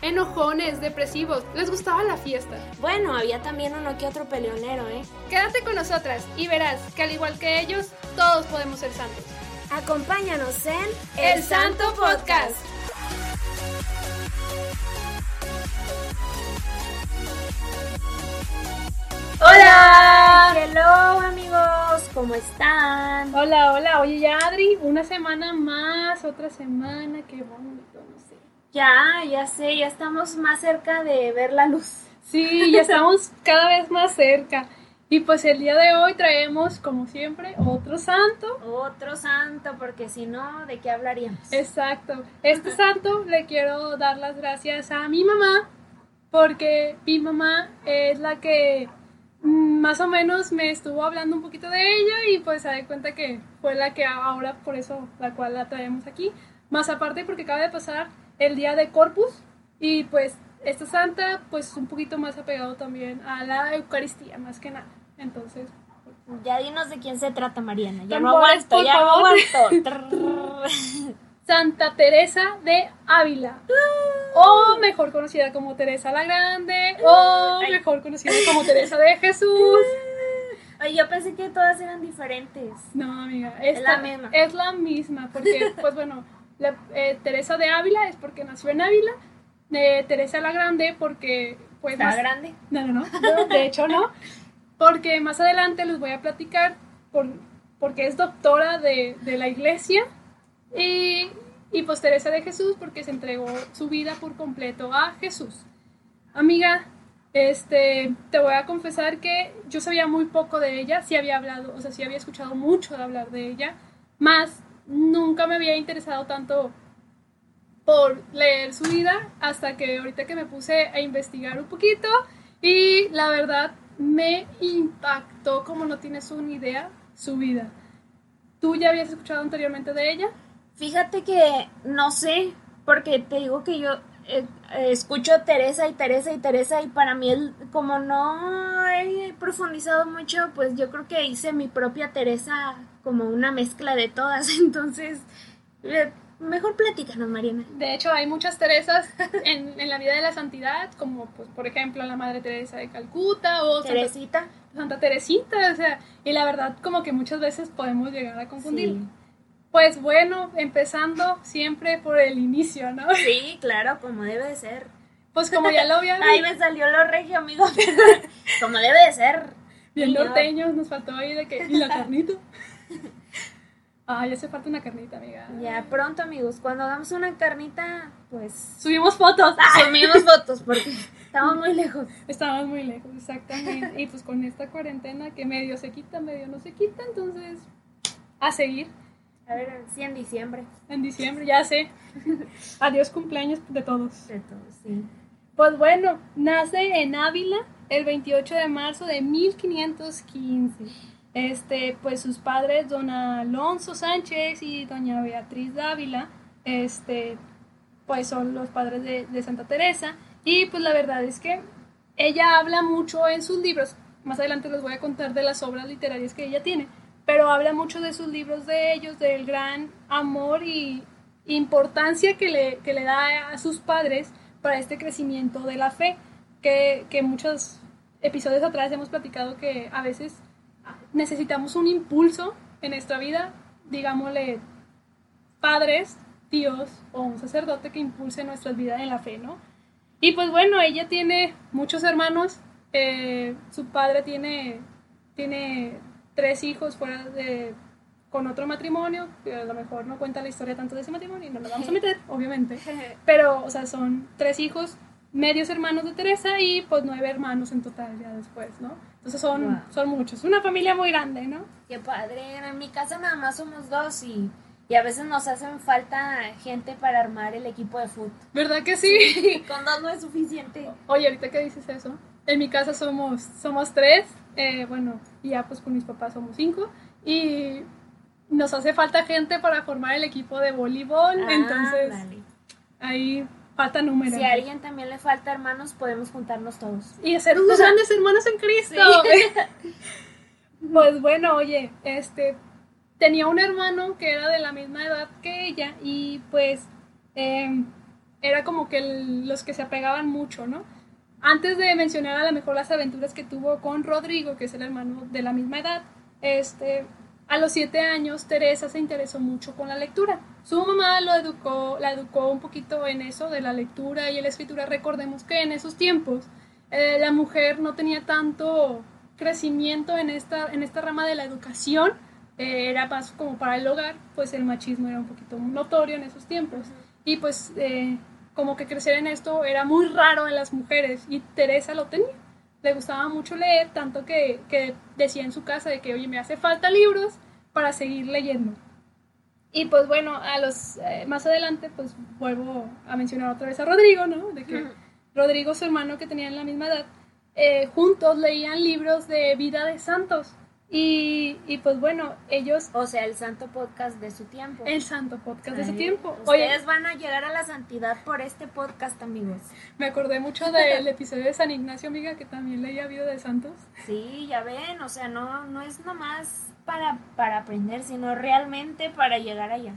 Enojones, depresivos, les gustaba la fiesta. Bueno, había también uno que otro peleonero, ¿eh? Quédate con nosotras y verás que al igual que ellos, todos podemos ser santos. Acompáñanos en El Santo Podcast. ¡Hola! Hello amigos, ¿cómo están? Hola, hola. Oye, ya Adri, una semana más, otra semana, qué bonito. Ya, ya sé, ya estamos más cerca de ver la luz. Sí, ya estamos cada vez más cerca. Y pues el día de hoy traemos, como siempre, otro santo. Otro santo, porque si no, ¿de qué hablaríamos? Exacto. Este santo le quiero dar las gracias a mi mamá, porque mi mamá es la que más o menos me estuvo hablando un poquito de ella y pues se da cuenta que fue la que ahora por eso la cual la traemos aquí. Más aparte porque acaba de pasar el día de Corpus y pues esta santa pues un poquito más apegado también a la Eucaristía más que nada. Entonces, Ya dinos de quién se trata, Mariana. Ya no aguanto, por ya no favor. aguanto. Santa Teresa de Ávila. O mejor conocida como Teresa la Grande. O mejor conocida como Teresa de Jesús. Ay, yo pensé que todas eran diferentes. No, amiga. Es la misma. Es la misma. Porque, pues bueno, la- eh, Teresa de Ávila es porque nació en Ávila. Teresa la Grande porque, pues. ¿Está más- grande? No, no, no, no, de hecho no. Porque más adelante les voy a platicar por, porque es doctora de, de la iglesia y, y pues Teresa de Jesús porque se entregó su vida por completo a Jesús. Amiga, este, te voy a confesar que yo sabía muy poco de ella, sí había hablado, o sea, sí había escuchado mucho de hablar de ella, más nunca me había interesado tanto por leer su vida hasta que ahorita que me puse a investigar un poquito y la verdad me impactó como no tienes una idea su vida. ¿Tú ya habías escuchado anteriormente de ella? Fíjate que no sé, porque te digo que yo eh, escucho Teresa y Teresa y Teresa y para mí el- como no he profundizado mucho, pues yo creo que hice mi propia Teresa como una mezcla de todas, entonces eh, mejor platícanos, Mariana. De hecho, hay muchas Teresas en, en la vida de la santidad, como pues, por ejemplo la Madre Teresa de Calcuta o Santa, Teresita. Santa Teresita, o sea, y la verdad como que muchas veces podemos llegar a confundir. Sí. Pues bueno, empezando siempre por el inicio, ¿no? Sí, claro, como debe de ser. Pues como ya lo había Ahí me salió lo regio, amigo. como debe de ser. Bien norteños, nos faltó ahí de que. ¿Y la carnita? Ah, ya hace falta una carnita, amiga. Ya pronto, amigos, cuando hagamos una carnita, pues Subimos fotos. subimos fotos porque estamos muy lejos. Estábamos muy lejos, exactamente. Y pues con esta cuarentena que medio se quita, medio no se quita, entonces a seguir A ver, sí, en diciembre. en diciembre, ya sé. Adiós cumpleaños de todos. De todo, sí. Pues bueno, nace en Ávila el 28 de marzo de 1515. Este, pues sus padres, don Alonso Sánchez y doña Beatriz Dávila, este, pues son los padres de, de Santa Teresa. Y pues la verdad es que ella habla mucho en sus libros. Más adelante les voy a contar de las obras literarias que ella tiene. Pero habla mucho de sus libros de ellos, del gran amor y importancia que le, que le da a sus padres para este crecimiento de la fe. Que, que muchos episodios atrás hemos platicado que a veces necesitamos un impulso en nuestra vida, digámosle padres, tíos o un sacerdote que impulse nuestras vidas en la fe, ¿no? Y pues bueno, ella tiene muchos hermanos, eh, su padre tiene, tiene tres hijos fuera de, con otro matrimonio, que a lo mejor no cuenta la historia tanto de ese matrimonio y no nos vamos a meter, obviamente, pero, o sea, son tres hijos, medios hermanos de Teresa y pues nueve hermanos en total ya después, ¿no? Entonces son, Wow. son muchos, una familia muy grande, ¿no? Qué padre. En mi casa nada más somos dos y, y a veces nos hacen falta gente para armar el equipo de fútbol. ¿Verdad que sí? Con dos no es suficiente. Oye, ahorita que dices eso, En mi casa somos, somos tres, eh, bueno, y ya pues con mis papás somos cinco. Y nos hace falta gente para formar el equipo de voleibol, Ah, entonces dale. ahí falta número. Si a alguien también le falta hermanos, podemos juntarnos todos. Y hacer unos grandes hermanos en Cristo. pues bueno, oye, este tenía un hermano que era de la misma edad que ella y pues eh, era como que el- los que se apegaban mucho, ¿no? Antes de mencionar a lo mejor las aventuras que tuvo con Rodrigo, que es el hermano de la misma edad, este, a los siete años Teresa se interesó mucho con la lectura. Su mamá lo educó, la educó un poquito en eso de la lectura y la escritura. Recordemos que en esos tiempos eh, la mujer no tenía tanto crecimiento en esta, en esta rama de la educación, eh, era más como para el hogar, pues el machismo era un poquito notorio en esos tiempos. Y pues eh, como que crecer en esto era muy raro en las mujeres y Teresa lo tenía. Le gustaba mucho leer, tanto que, que decía en su casa de que, oye, me hace falta libros para seguir leyendo. Y pues bueno, a los eh, más adelante pues vuelvo a mencionar otra vez a Rodrigo, ¿no? De que Ujú. Rodrigo, su hermano que tenían la misma edad, eh, juntos leían libros de vida de santos. Y, y pues bueno, ellos, O sea, el santo podcast de su tiempo. el santo podcast de Ay, tiempo. Oye, Ustedes van a llegar a la santidad por este podcast, amigos. me acordé mucho del episodio de San Ignacio, amiga, que también leía vida de santos. Sí, ya ven, o sea, no, no es nomás para, para aprender, sino realmente para llegar allá.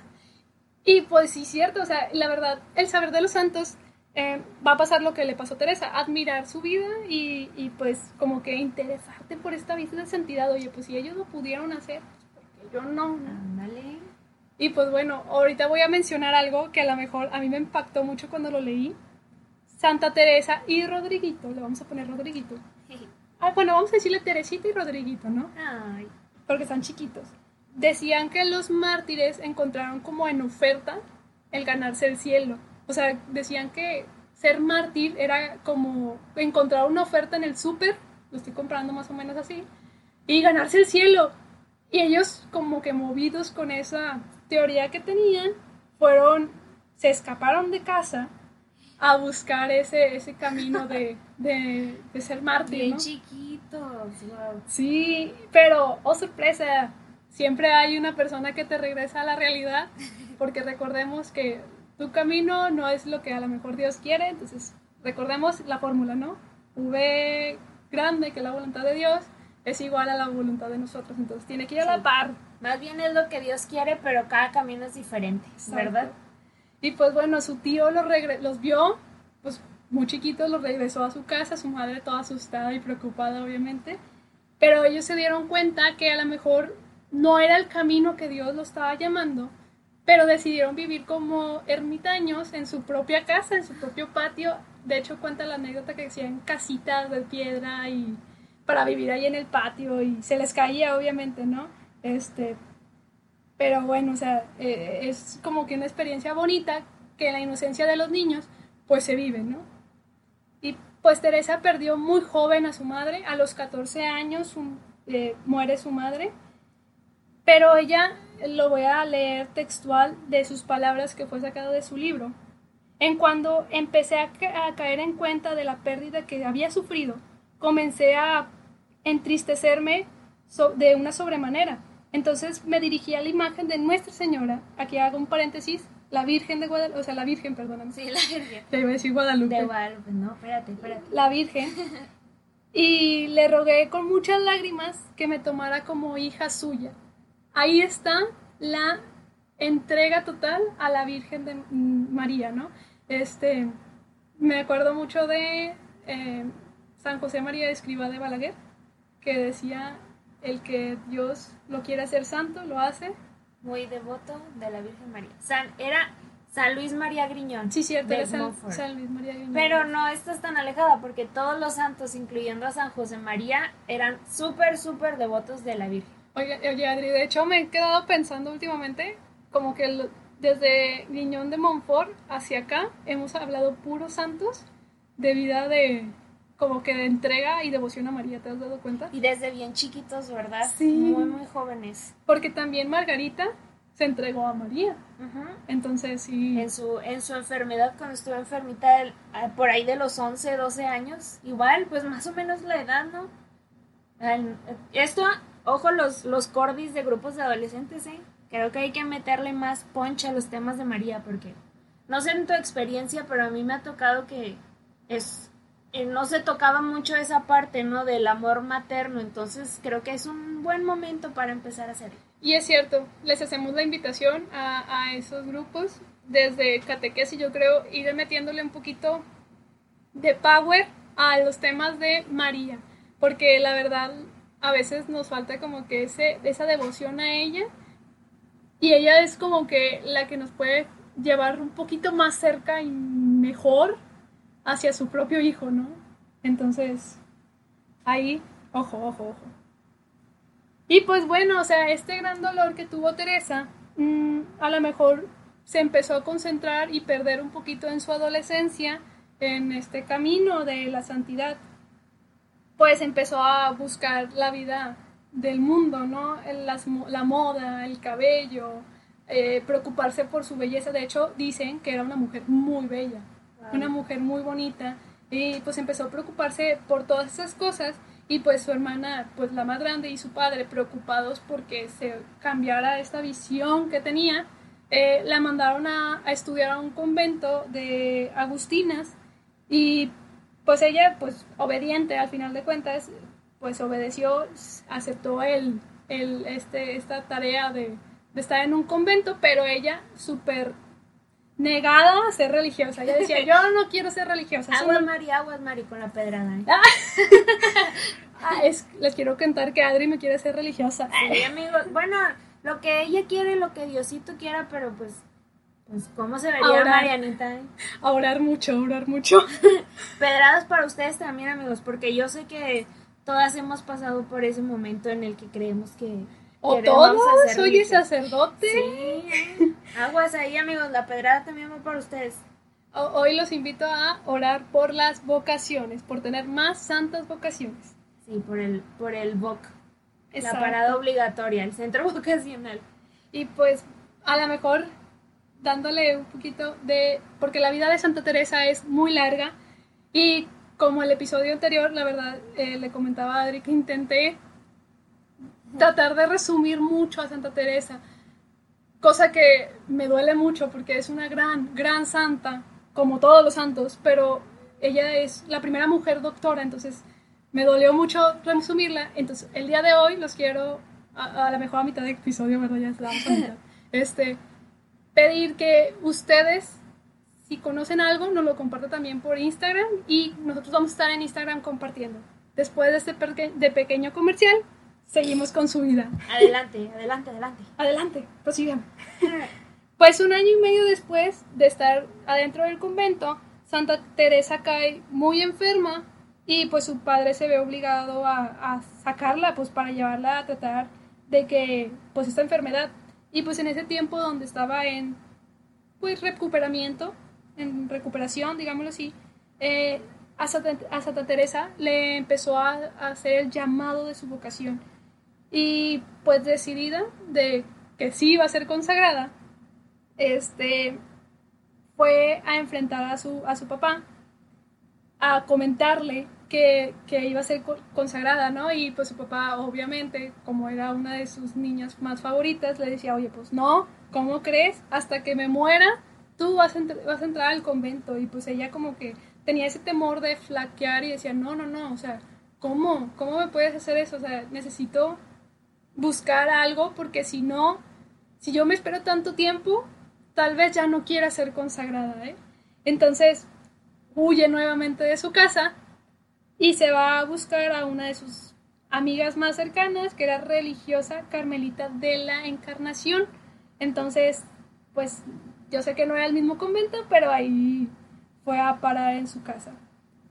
Y pues sí, cierto, o sea, la verdad, el saber de los santos eh, va a pasar lo que le pasó a Teresa, admirar su vida y, y, pues como que interesarte por esta vida de santidad. Oye, pues si ellos lo pudieron hacer, pues porque yo no. Ándale. Y pues bueno, ahorita voy a mencionar algo que a lo mejor a mí me impactó mucho cuando lo leí. Santa Teresa y Rodriguito, le vamos a poner Rodriguito. Ah, bueno, vamos a decirle Teresita y Rodriguito, ¿no? Ay, porque están chiquitos. Decían que los mártires encontraron como en oferta el ganarse el cielo. O sea, decían que ser mártir era como encontrar una oferta en el súper, lo estoy comprando más o menos así, y ganarse el cielo. Y ellos como que movidos con esa teoría que tenían, fueron, se escaparon de casa a buscar ese, ese camino de, de, de ser mártir. bien ¿no? chiquitos. wow. Sí, pero, oh sorpresa, siempre hay una persona que te regresa a la realidad, porque recordemos que tu camino no es lo que a lo mejor Dios quiere, entonces recordemos la fórmula, ¿no? V grande, que la voluntad de Dios, es igual a la voluntad de nosotros, entonces tiene que ir a la par. Más bien es lo que Dios quiere, pero cada camino es diferente, ¿verdad? Y pues bueno, su tío los, los vio, pues muy chiquitos, los regresó a su casa, su madre toda asustada y preocupada, obviamente. Pero ellos se dieron cuenta que a lo mejor no era el camino que Dios los estaba llamando, pero decidieron vivir como ermitaños en su propia casa, en su propio patio. De hecho, cuenta la anécdota que hacían casitas de piedra y para vivir ahí en el patio y se les caía, obviamente, ¿no? Este, pero bueno, o sea, eh, es como que una experiencia bonita que la inocencia de los niños, pues se vive, ¿no? Y pues Teresa perdió muy joven a su madre, a los 14 años su- eh, muere su madre, pero ella, lo voy a leer textual de sus palabras que fue sacado de su libro. En cuando empecé a, ca- a caer en cuenta de la pérdida que había sufrido, comencé a entristecerme so- de una sobremanera. Entonces me dirigí a la imagen de Nuestra Señora, aquí hago un paréntesis, la Virgen de Guadalupe, o sea, la Virgen, perdóname. Sí, la Virgen. Te iba a decir Guadalupe. De Guadalupe, no, espérate, espérate. La Virgen. Y le rogué con muchas lágrimas que me tomara como hija suya. Ahí está la entrega total a la Virgen de María, ¿no? Este, me acuerdo mucho de eh, San José María Escriba de Balaguer, que decía, el que Dios lo quiere hacer santo, lo hace. Muy devoto de la Virgen María. San, era San Luis María Griñón. Sí, cierto, era. San Luis María Griñón. Pero no estás tan alejada porque todos los santos, incluyendo a San José María, eran súper, súper devotos de la Virgen. Oye, oye, Adri, de hecho me he quedado pensando últimamente, como que el- desde Guiñón de Montfort hacia acá hemos hablado puros santos de vida de, como que de entrega y devoción a María, ¿te has dado cuenta? Y desde bien chiquitos, ¿verdad? Sí. Muy, muy jóvenes. Porque también Margarita se entregó a María. Entonces, sí. En su, en su enfermedad, cuando estuvo enfermita, ah, por ahí de los 11, 12 años, igual, pues más o menos la edad, ¿no? Esto, ojo, los, los cordis de grupos de adolescentes, ¿eh? Creo que hay que meterle más poncha a los temas de María, porque no sé en tu experiencia, pero a mí me ha tocado que es eh, no se tocaba mucho esa parte, ¿no? Del amor materno, entonces creo que es un buen momento para empezar a hacerlo. Y es cierto, les hacemos la invitación a, a esos grupos desde catequesis, yo creo, ir metiéndole un poquito de power a los temas de María, porque la verdad a veces nos falta como que ese, esa devoción a ella y ella es como que la que nos puede llevar un poquito más cerca y mejor hacia su propio hijo, ¿no? Entonces, ahí, ojo, ojo, ojo. Y pues bueno, o sea, este gran dolor que tuvo Teresa, mm, a lo mejor se empezó a concentrar y perder un poquito en su adolescencia en este camino de la santidad. Pues empezó a buscar la vida del mundo, ¿no? la moda, el cabello, eh, preocuparse por su belleza. De hecho, dicen que era una mujer muy bella una mujer muy bonita, y pues empezó a preocuparse por todas esas cosas y pues su hermana, pues la más grande y su padre preocupados porque se cambiara esta visión que tenía, eh, la mandaron a, estudiar a un convento de agustinas y pues ella, pues obediente al final de cuentas, pues obedeció, aceptó el, el, este, esta tarea de, de estar en un convento, pero ella súper negada a ser religiosa. Ella decía, yo no quiero ser religiosa. Aguas, Mari, aguas, Mari, con la pedrada. ¿eh? ah, es, les quiero contar que Adri me quiere ser religiosa. Sí, amigos. Bueno, lo que ella quiere, lo que Diosito quiera, pero pues, pues ¿cómo se vería Marianita? Eh? A orar mucho, a orar mucho. Pedradas para ustedes también, amigos, porque yo sé que todas hemos pasado por ese momento en el que creemos que o todos, soy sacerdote. Sí, aguas ahí, amigos. La pedrada también va para ustedes. Hoy los invito a orar por las vocaciones, por tener más santas vocaciones. Sí, por el, por el VOC. La parada obligatoria, el centro vocacional. Y pues, a lo mejor dándole un poquito de. Porque la vida de Santa Teresa es muy larga. Y como el episodio anterior, la verdad, eh, le comentaba a Adri que intenté tratar de resumir mucho a Santa Teresa, cosa que me duele mucho porque es una gran, gran santa, como todos los santos, pero ella es la primera mujer doctora, entonces me dolió mucho resumirla. Entonces, el día de hoy los quiero, a, la mejor a mitad de episodio, ¿verdad? Ya estamos a mitad. Este, pedir que ustedes, si conocen algo, nos lo compartan también por Instagram y nosotros vamos a estar en Instagram compartiendo. Después de este de pequeño comercial, seguimos con su vida. Adelante, adelante, adelante. Adelante, prosigamos. pues un año y medio después de estar adentro del convento, Santa Teresa cae muy enferma y pues su padre se ve obligado a, sacarla pues para llevarla a tratar de que pues esta enfermedad y pues en ese tiempo donde estaba en pues recuperamiento en recuperación digámoslo así eh, a, Santa, Teresa le empezó a hacer el llamado de su vocación. Y pues decidida de que sí iba a ser consagrada, este, fue a enfrentar a su, a su papá, a comentarle que, que, iba a ser consagrada, ¿no? Y pues su papá, obviamente, como era una de sus niñas más favoritas, le decía, oye, pues no, ¿cómo crees? Hasta que me muera, tú vas a, vas a entrar al convento. Y pues ella como que tenía ese temor de flaquear y decía, no, no, no, o sea, ¿cómo? ¿Cómo me puedes hacer eso? O sea, necesito buscar algo porque si no, si yo me espero tanto tiempo, tal vez ya no quiera ser consagrada. ¿eh? Entonces huye nuevamente de su casa y se va a buscar a una de sus amigas más cercanas, que era religiosa Carmelita de la Encarnación. Entonces, pues yo sé que no era el mismo convento, pero ahí fue a parar en su casa.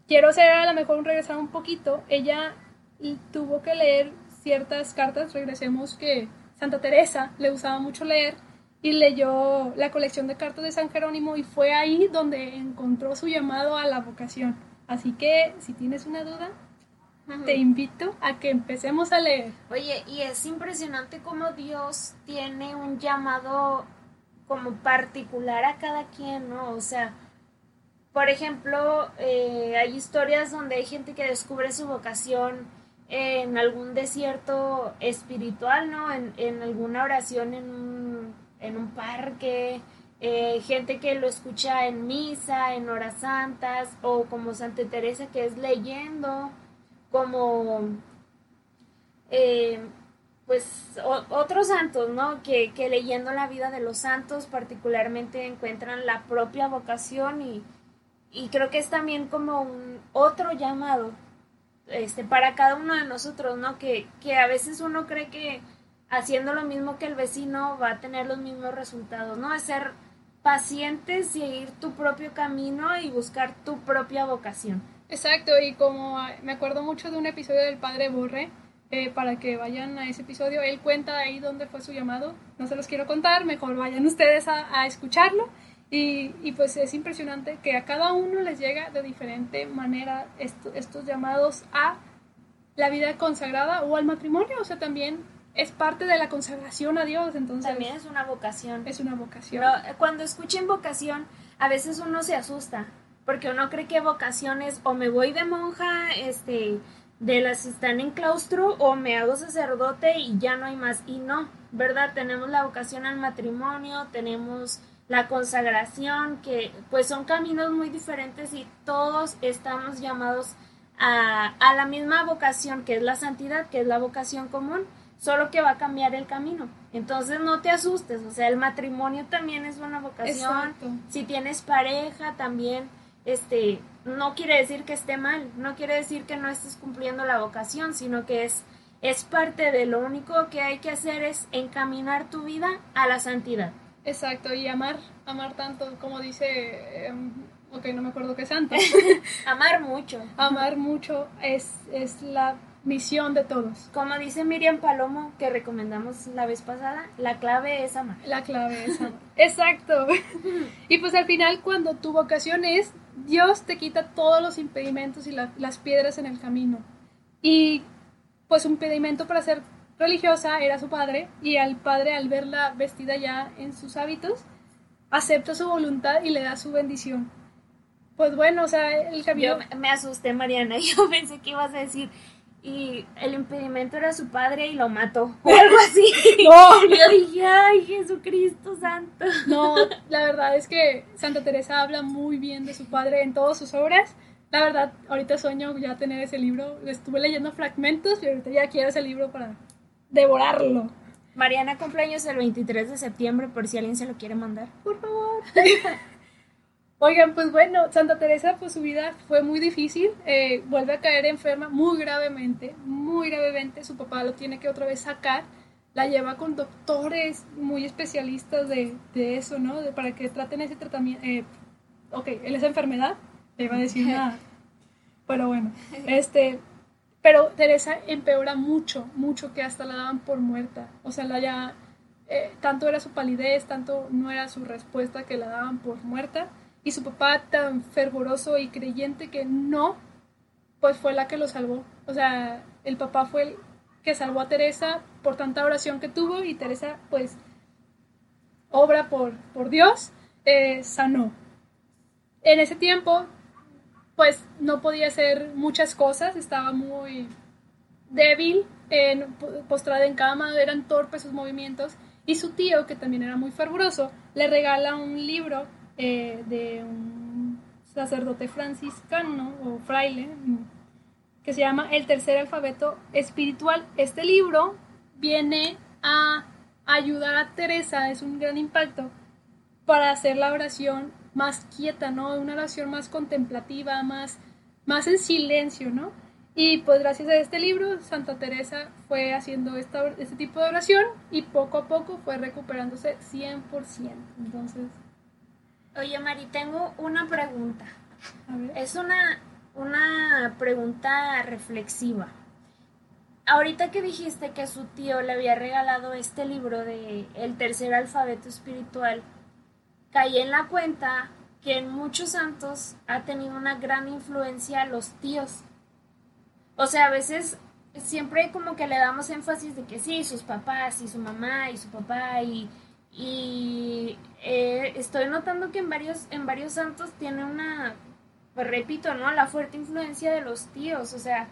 Quiero hacer a lo mejor regresar un poquito. Ella tuvo que leer ciertas cartas, regresemos que Santa Teresa le usaba mucho leer y leyó la colección de cartas de San Jerónimo y fue ahí donde encontró su llamado a la vocación. Así que si tienes una duda, te invito a que empecemos a leer. Oye, y es impresionante cómo Dios tiene un llamado como particular a cada quien, ¿no? O sea, por ejemplo, eh, hay historias donde hay gente que descubre su vocación en algún desierto espiritual, ¿no? En, en alguna oración en un, en un parque, eh, gente que lo escucha en misa, en horas santas, o como Santa Teresa que es leyendo, como eh, pues otros santos, ¿no? Que, que, leyendo la vida de los santos particularmente encuentran la propia vocación y, y creo que es también como un otro llamado este, para cada uno de nosotros, ¿no? Que, que a veces uno cree que haciendo lo mismo que el vecino va a tener los mismos resultados, ¿no? Es ser paciente, seguir tu propio camino y buscar tu propia vocación. Exacto, y como ah, me acuerdo mucho de un episodio del Padre Borre, eh, para que vayan a ese episodio, él cuenta ahí dónde fue su llamado, no se los quiero contar, mejor vayan ustedes a, escucharlo. Y, y, pues es impresionante que a cada uno les llega de diferente manera estos llamados a la vida consagrada o al matrimonio, o sea, también es parte de la consagración a Dios, entonces... También es una vocación. Es una vocación. Pero eh, cuando escuchen vocación, a veces uno se asusta, porque uno cree que vocación es o me voy de monja, este, de las que están en claustro, o me hago sacerdote y ya no hay más. Y no, ¿verdad? Tenemos la vocación al matrimonio, tenemos la consagración, que pues son caminos muy diferentes y todos estamos llamados a, a la misma vocación, que es la santidad, que es la vocación común solo que va a cambiar el camino. Entonces no te asustes, o sea, el matrimonio también es una vocación. Si tienes pareja también, este, no quiere decir que esté mal, no quiere decir que no estés cumpliendo la vocación, sino que es es parte de lo único que hay que hacer es encaminar tu vida a la santidad. Exacto, y amar, amar tanto, como dice, em, ok, no me acuerdo qué santo. amar mucho. Amar mucho es, es la misión de todos. Como dice Miriam Palomo, que recomendamos la vez pasada, la clave es amar. La clave es amar. Exacto. y pues al final, cuando tu vocación es, Dios te quita todos los impedimentos y las piedras en el camino. Y pues un impedimento para ser religiosa era su padre, y al padre, al verla vestida ya en sus hábitos, acepta su voluntad y le da su bendición. Pues bueno, o sea, el camino... Yo me asusté, Mariana, yo pensé que ibas a decir, y el impedimento era su padre y lo mató o algo así. no, yo dije, ay, Jesucristo santo. No, la verdad es que Santa Teresa habla muy bien de su padre en todas sus obras. La verdad, ahorita sueño ya tener ese libro. Estuve leyendo fragmentos y ahorita ya quiero ese libro para devorarlo. Mariana cumpleaños el 23 de septiembre por si alguien se lo quiere mandar. Por favor. Oigan, pues bueno, Santa Teresa, pues su vida fue muy difícil, eh, vuelve a caer enferma muy gravemente, muy gravemente, su papá lo tiene que otra vez sacar, la lleva con doctores muy especialistas de, de eso, ¿no? De, para que traten ese tratamiento. Eh, ok, él es enfermedad, le iba a decir nada, pero bueno, este, pero Teresa empeora mucho, mucho que hasta la daban por muerta, o sea, la ya, eh, tanto era su palidez, tanto no era su respuesta que la daban por muerta y su papá tan fervoroso y creyente que no, pues fue la que lo salvó. O sea, el papá fue el que salvó a Teresa por tanta oración que tuvo y Teresa, pues, obra por, por Dios, eh, sanó. En ese tiempo, pues, no podía hacer muchas cosas, estaba muy débil, postrada en cama, eran torpes sus movimientos, y su tío, que también era muy fervoroso, le regala un libro eh, de un sacerdote franciscano o fraile que se llama El tercer alfabeto espiritual. Este libro viene a ayudar a Teresa, es un gran impacto, para hacer la oración más quieta, ¿no? Una oración más contemplativa, más, más en silencio, ¿no? Y pues gracias a este libro, Santa Teresa fue haciendo este tipo de oración y poco a poco fue recuperándose 100%. Entonces, Oye, Mari, tengo una pregunta. Es una, una pregunta reflexiva. Ahorita que dijiste que su tío le había regalado este libro de El tercer alfabeto espiritual, caí en la cuenta que en muchos santos ha tenido una gran influencia los tíos. o sea, a veces siempre como que le damos énfasis de que sí, sus papás y su mamá y su papá y, y eh, estoy notando que en varios, en varios santos tiene una, pues repito, ¿no? La fuerte influencia de los tíos, o sea,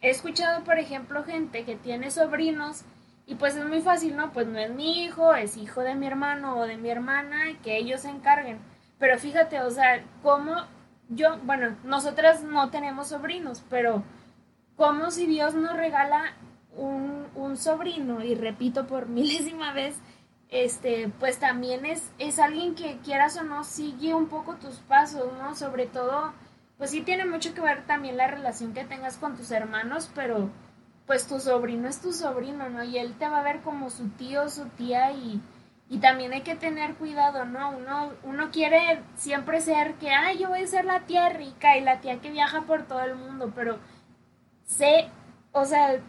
he escuchado, por ejemplo, gente que tiene sobrinos y pues es muy fácil, ¿no? Pues no es mi hijo, es hijo de mi hermano o de mi hermana que ellos se encarguen. Pero fíjate, o sea, cómo yo, bueno, nosotras no tenemos sobrinos, pero como si Dios nos regala un, un sobrino, y repito por milésima vez, este, pues también es, es alguien que quieras o no sigue un poco tus pasos, ¿no? Sobre todo, pues sí tiene mucho que ver también la relación que tengas con tus hermanos, pero pues tu sobrino es tu sobrino, ¿no? Y él te va a ver como su tío, su tía y, y también hay que tener cuidado, ¿no? Uno, uno quiere siempre ser que, ay, yo voy a ser la tía rica y la tía que viaja por todo el mundo, pero sé, o sea,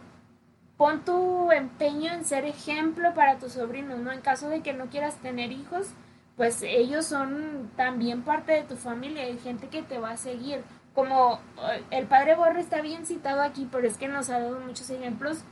pon tu empeño en ser ejemplo para tu sobrino, ¿no? En caso de que no quieras tener hijos, pues ellos son también parte de tu familia, hay gente que te va a seguir como eh, el padre Borre está bien citado aquí, pero es que nos ha dado muchos ejemplos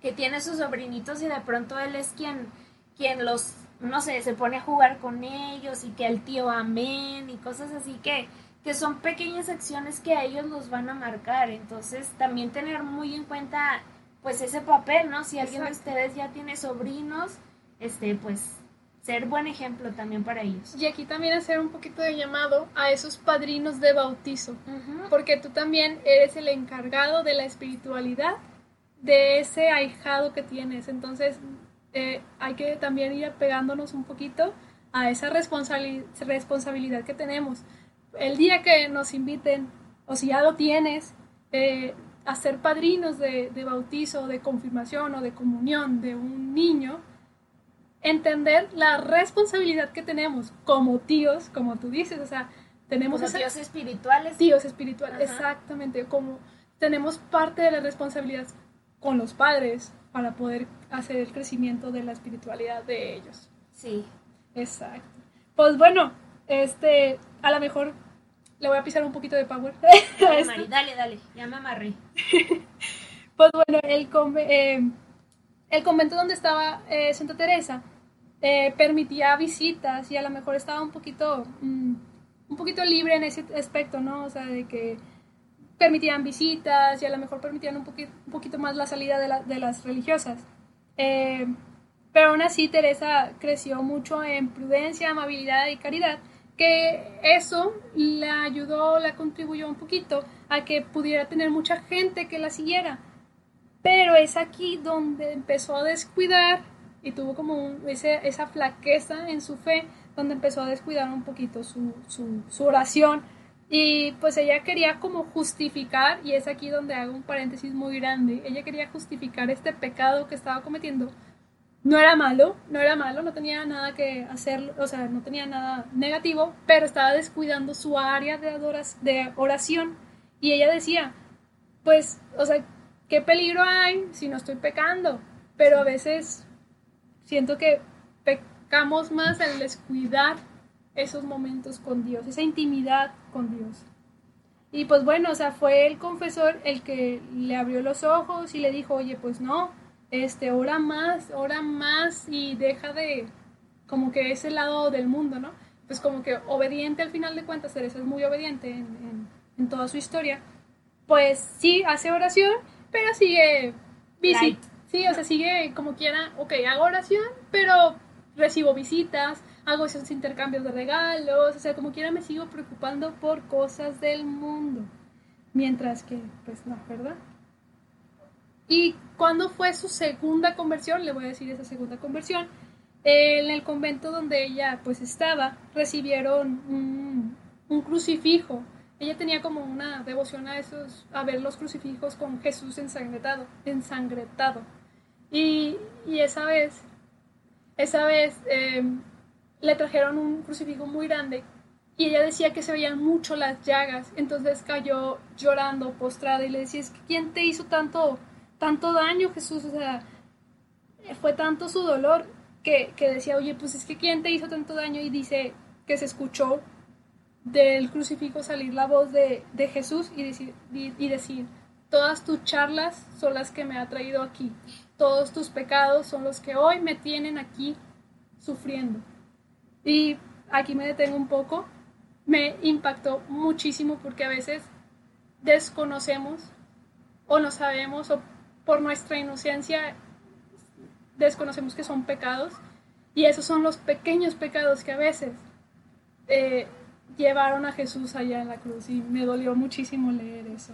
que tiene sus sobrinitos y de pronto él es quien, quien los, no sé, se pone a jugar con ellos y que el tío amén y cosas así que, que son pequeñas acciones que a ellos los van a marcar. Entonces también tener muy en cuenta pues ese papel, ¿no? Si alguien de ustedes ya tiene sobrinos, este, pues ser buen ejemplo también para ellos. Y aquí también hacer un poquito de llamado a esos padrinos de bautizo, porque tú también eres el encargado de la espiritualidad de ese ahijado que tienes. Entonces eh, hay que también ir apegándonos un poquito a esa responsabilidad que tenemos. El día que nos inviten, o si ya lo tienes, eh, a ser padrinos de, de bautizo, de confirmación o de comunión de un niño, entender la responsabilidad que tenemos como tíos, como tú dices, o sea, tenemos como tíos espirituales. Tíos espirituales, exactamente, como tenemos parte de la responsabilidad con los padres para poder hacer el crecimiento de la espiritualidad de ellos. Sí. Exacto. Pues bueno, este, a lo mejor le voy a pisar un poquito de power. Dale, dale, dale, ya me amarré. pues bueno, el, eh, el convento donde estaba eh, Santa Teresa eh, permitía visitas y a lo mejor estaba un poquito, mm, un poquito libre en ese aspecto, ¿no? O sea, de que permitían visitas y a lo mejor permitían un, poquito, un poquito más la salida de, de las religiosas. Pero aún así Teresa creció mucho en prudencia, amabilidad y caridad, que eso le ayudó, la contribuyó un poquito a que pudiera tener mucha gente que la siguiera. Pero es aquí donde empezó a descuidar y tuvo como ese, esa flaqueza en su fe donde empezó a descuidar un poquito su, su, su, oración y pues ella quería como justificar y es aquí donde hago un paréntesis muy grande ella quería justificar este pecado que estaba cometiendo no era malo no era malo no tenía nada que hacer o sea no tenía nada negativo pero estaba descuidando su área de, adoras, de oración. Y ella decía pues o sea qué peligro hay si no estoy pecando pero a veces siento que pecamos más al descuidar esos momentos con Dios, esa intimidad con Dios. Y pues bueno, o sea, fue el confesor el que le abrió los ojos y le dijo, oye, pues no, este, ora más, ora más y deja de, como que ese lado del mundo, ¿no? Pues como que obediente al final de cuentas, Teresa es muy obediente en, en, toda su historia, pues sí, hace oración, pero sigue visita Sí, o sea, sigue como quiera, ok, hago oración, pero recibo visitas, hago esos intercambios de regalos, o sea, como quiera me sigo preocupando por cosas del mundo. Mientras que, pues no, ¿verdad? ¿Y cuándo fue su segunda conversión? Le voy a decir esa segunda conversión. En el convento donde ella pues estaba, recibieron un, crucifijo ella tenía como una devoción a esos, a ver los crucifijos con Jesús ensangrentado, ensangretado. Y, esa vez, esa vez em, le trajeron un crucifijo muy grande y ella decía que se veían mucho las llagas, entonces cayó llorando, postrada y le decía, es que ¿quién te hizo tanto, tanto daño, Jesús? O sea, fue tanto su dolor que, decía, oye, pues es que ¿quién te hizo tanto daño? Y dice que se escuchó del crucifijo salir la voz de, Jesús y decir, y decir todas tus charlas son las que me ha traído aquí. Todos tus pecados son los que hoy me tienen aquí sufriendo. Y aquí me detengo un poco. Me impactó muchísimo porque a veces desconocemos o no sabemos o por nuestra inocencia desconocemos que son pecados y esos son los pequeños pecados que a veces eh, llevaron a Jesús allá en la cruz y me dolió muchísimo leer eso.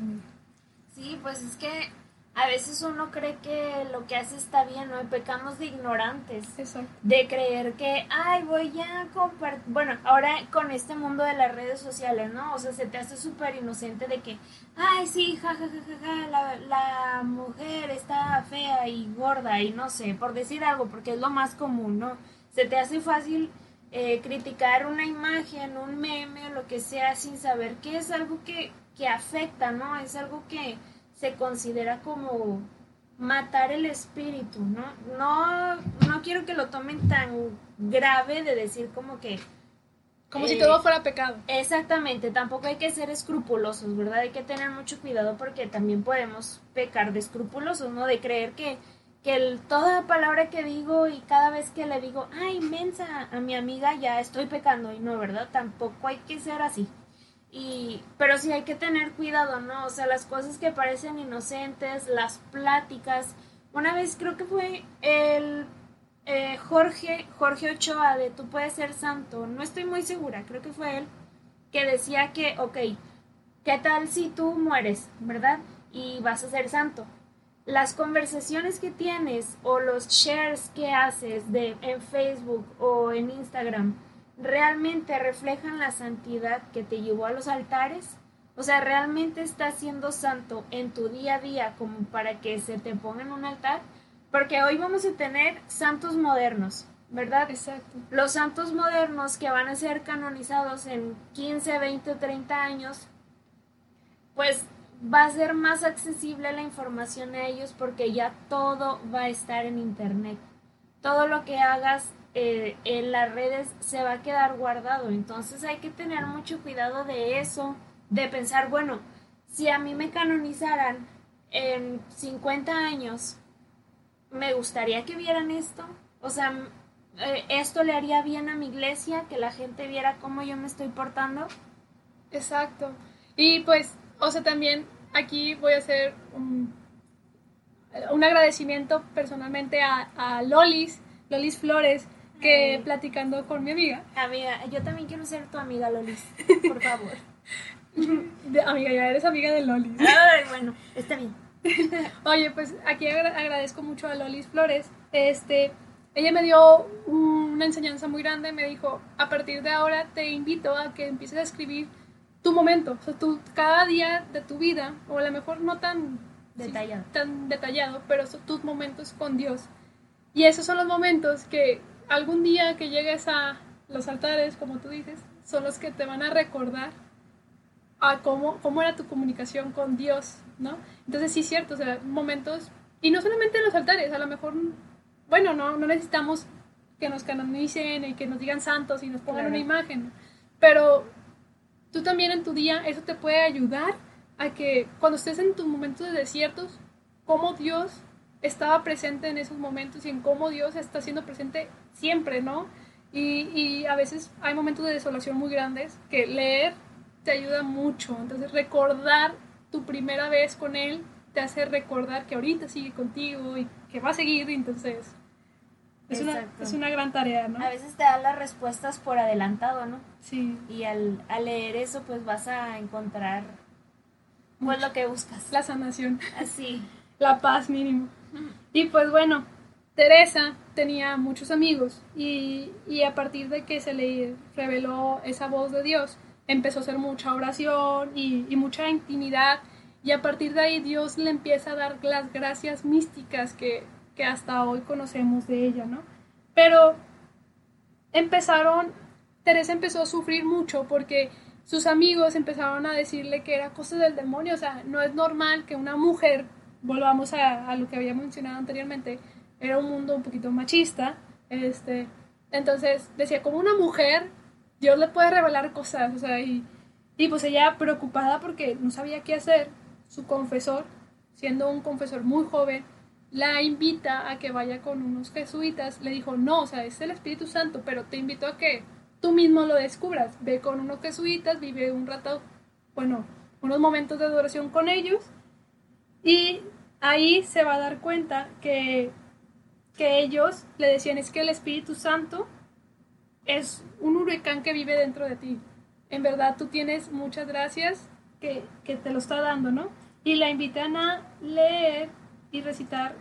Sí, pues es que a veces uno cree que lo que hace está bien, ¿no? Pecamos de ignorantes. Exacto. De creer que, ay, voy a compartir. Bueno, ahora con este mundo de las redes sociales, ¿no? O sea, se te hace súper inocente de que, ay, sí, jajajaja, la, la mujer está fea y gorda y no sé, por decir algo, porque es lo más común, ¿no? Se te hace fácil eh, criticar una imagen, un meme o lo que sea sin saber que es algo que, que afecta, ¿no? Es algo que se considera como matar el espíritu, ¿no? No, no quiero que lo tomen tan grave de decir como que... Como si todo fuera pecado. Exactamente, tampoco hay que ser escrupulosos, ¿verdad? Hay que tener mucho cuidado porque también podemos pecar de escrupulosos, ¿no? De creer que, que toda palabra que digo y cada vez que le digo, ay, inmensa a mi amiga, ya estoy pecando. Y no, ¿verdad? Tampoco hay que ser así. Y, pero sí hay que tener cuidado, ¿no? O sea, las cosas que parecen inocentes, las pláticas. Una vez creo que fue el eh, Jorge, Jorge Ochoa de Tú puedes ser santo, no estoy muy segura, creo que fue él, que decía que, ok, ¿qué tal si tú mueres, verdad? Y vas a ser santo. Las conversaciones que tienes o los shares que haces de, en Facebook o en Instagram, realmente reflejan la santidad que te llevó a los altares? O sea, ¿realmente estás siendo santo en tu día a día como para que se te ponga en un altar? Porque hoy vamos a tener santos modernos, ¿verdad? Exacto. Los santos modernos que van a ser canonizados en 15, 20 o 30 años, pues va a ser más accesible la información a ellos porque ya todo va a estar en internet. Todo lo que hagas eh, en las redes se va a quedar guardado. Entonces hay que tener mucho cuidado de eso, de pensar, bueno, si a mí me canonizaran en 50 años, me gustaría que vieran esto. O sea, eh, esto le haría bien a mi iglesia, que la gente viera cómo yo me estoy portando. Exacto. Y pues, o sea, también aquí voy a hacer un, un agradecimiento personalmente a, a Lolis, Lolis Flores, que platicando con mi amiga. Amiga, yo también quiero ser tu amiga, Lolis, por favor. De, amiga, ya eres amiga de Lolis. Ay, bueno, está bien. Oye, pues aquí agra- agradezco mucho a Lolis Flores. Este, ella me dio una enseñanza muy grande. Me dijo, a partir de ahora te invito a que empieces a escribir tu momento. O sea, tú, cada día de tu vida, o a lo mejor no tan Detallado. tan detallado, pero son tus momentos con Dios. Y esos son los momentos que algún día que llegues a los altares, como tú dices, son los que te van a recordar a cómo, cómo era tu comunicación con Dios, ¿no? Entonces sí es cierto, o sea, momentos, y no solamente en los altares, a lo mejor, bueno, no, no necesitamos que nos canonicen y que nos digan santos y nos pongan Claro. una imagen, pero tú también en tu día, eso te puede ayudar a que cuando estés en tus momentos de desiertos, cómo Dios estaba presente en esos momentos y en cómo Dios está siendo presente siempre, ¿no? Y, y a veces hay momentos de desolación muy grandes que leer te ayuda mucho. Entonces recordar tu primera vez con Él te hace recordar que ahorita sigue contigo y que va a seguir. Entonces es, una, es una gran tarea, ¿no? A veces te dan las respuestas por adelantado, ¿no? Sí. Y al, al leer eso, pues vas a encontrar pues lo que buscas. La sanación. Así. La paz mínimo. Y pues bueno, Teresa tenía muchos amigos y, y a partir de que se le reveló esa voz de Dios, empezó a hacer mucha oración y, y mucha intimidad y a partir de ahí Dios le empieza a dar las gracias místicas que, que hasta hoy conocemos de ella, ¿no? Pero empezaron, Teresa empezó a sufrir mucho porque sus amigos empezaron a decirle que era cosa del demonio, o sea, no es normal que una mujer, volvamos a, lo que había mencionado anteriormente, era un mundo un poquito machista, este, entonces decía, como una mujer, Dios le puede revelar cosas, o sea, y, y pues ella preocupada porque no sabía qué hacer, su confesor siendo un confesor muy joven, la invita a que vaya con unos jesuitas. Le dijo, no, o sea, es el Espíritu Santo, pero te invito a que tú mismo lo descubras. Ve con unos jesuitas, vive un rato, bueno, unos momentos de adoración con ellos y ahí se va a dar cuenta que, que ellos le decían es que el Espíritu Santo es un huracán que vive dentro de ti. En verdad tú tienes muchas gracias que, que te lo está dando, ¿no? Y la invitan a leer y recitar.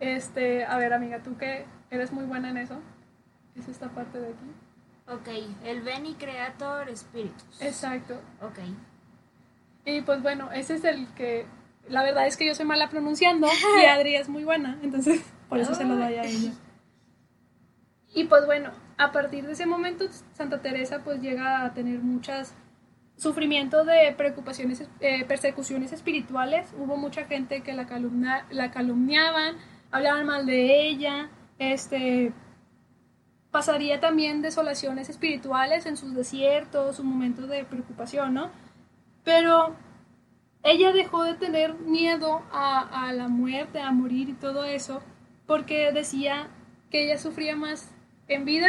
Este, a ver amiga, tú que eres muy buena en eso, es esta parte de aquí. Ok, el Beni Creator Spiritus. Exacto. Ok. Y pues bueno, ese es el que. La verdad es que yo soy mala pronunciando y Adri es muy buena, entonces por eso se lo doy a ella. Y pues bueno, a partir de ese momento Santa Teresa pues llega a tener muchas sufrimientos de preocupaciones, eh, persecuciones espirituales. Hubo mucha gente que la, calumnia, la calumniaban, hablaban mal de ella, este, pasaría también desolaciones espirituales en sus desiertos, sus momentos de preocupación, ¿no? Pero ella dejó de tener miedo a, a, la muerte, a morir y todo eso, porque decía que ella sufría más en vida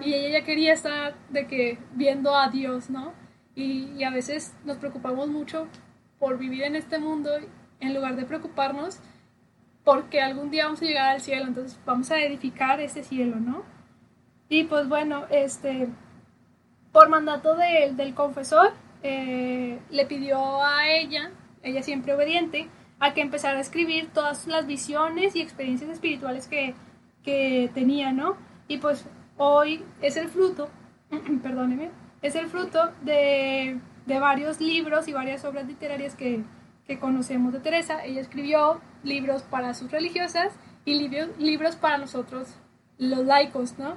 y ella ya quería estar de que viendo a Dios, ¿no? Y, y, a veces nos preocupamos mucho por vivir en este mundo en lugar de preocuparnos porque algún día vamos a llegar al cielo, entonces vamos a edificar ese cielo, ¿no? Y pues bueno, este, por mandato de, del confesor, eh, le pidió a ella, ella siempre obediente, a que empezara a escribir todas las visiones y experiencias espirituales que, que tenía, ¿no? Y pues hoy es el fruto, perdóneme, es el fruto de, de, varios libros y varias obras literarias que, que, conocemos de Teresa. Ella escribió libros para sus religiosas y libros, libros para nosotros, los laicos, ¿no?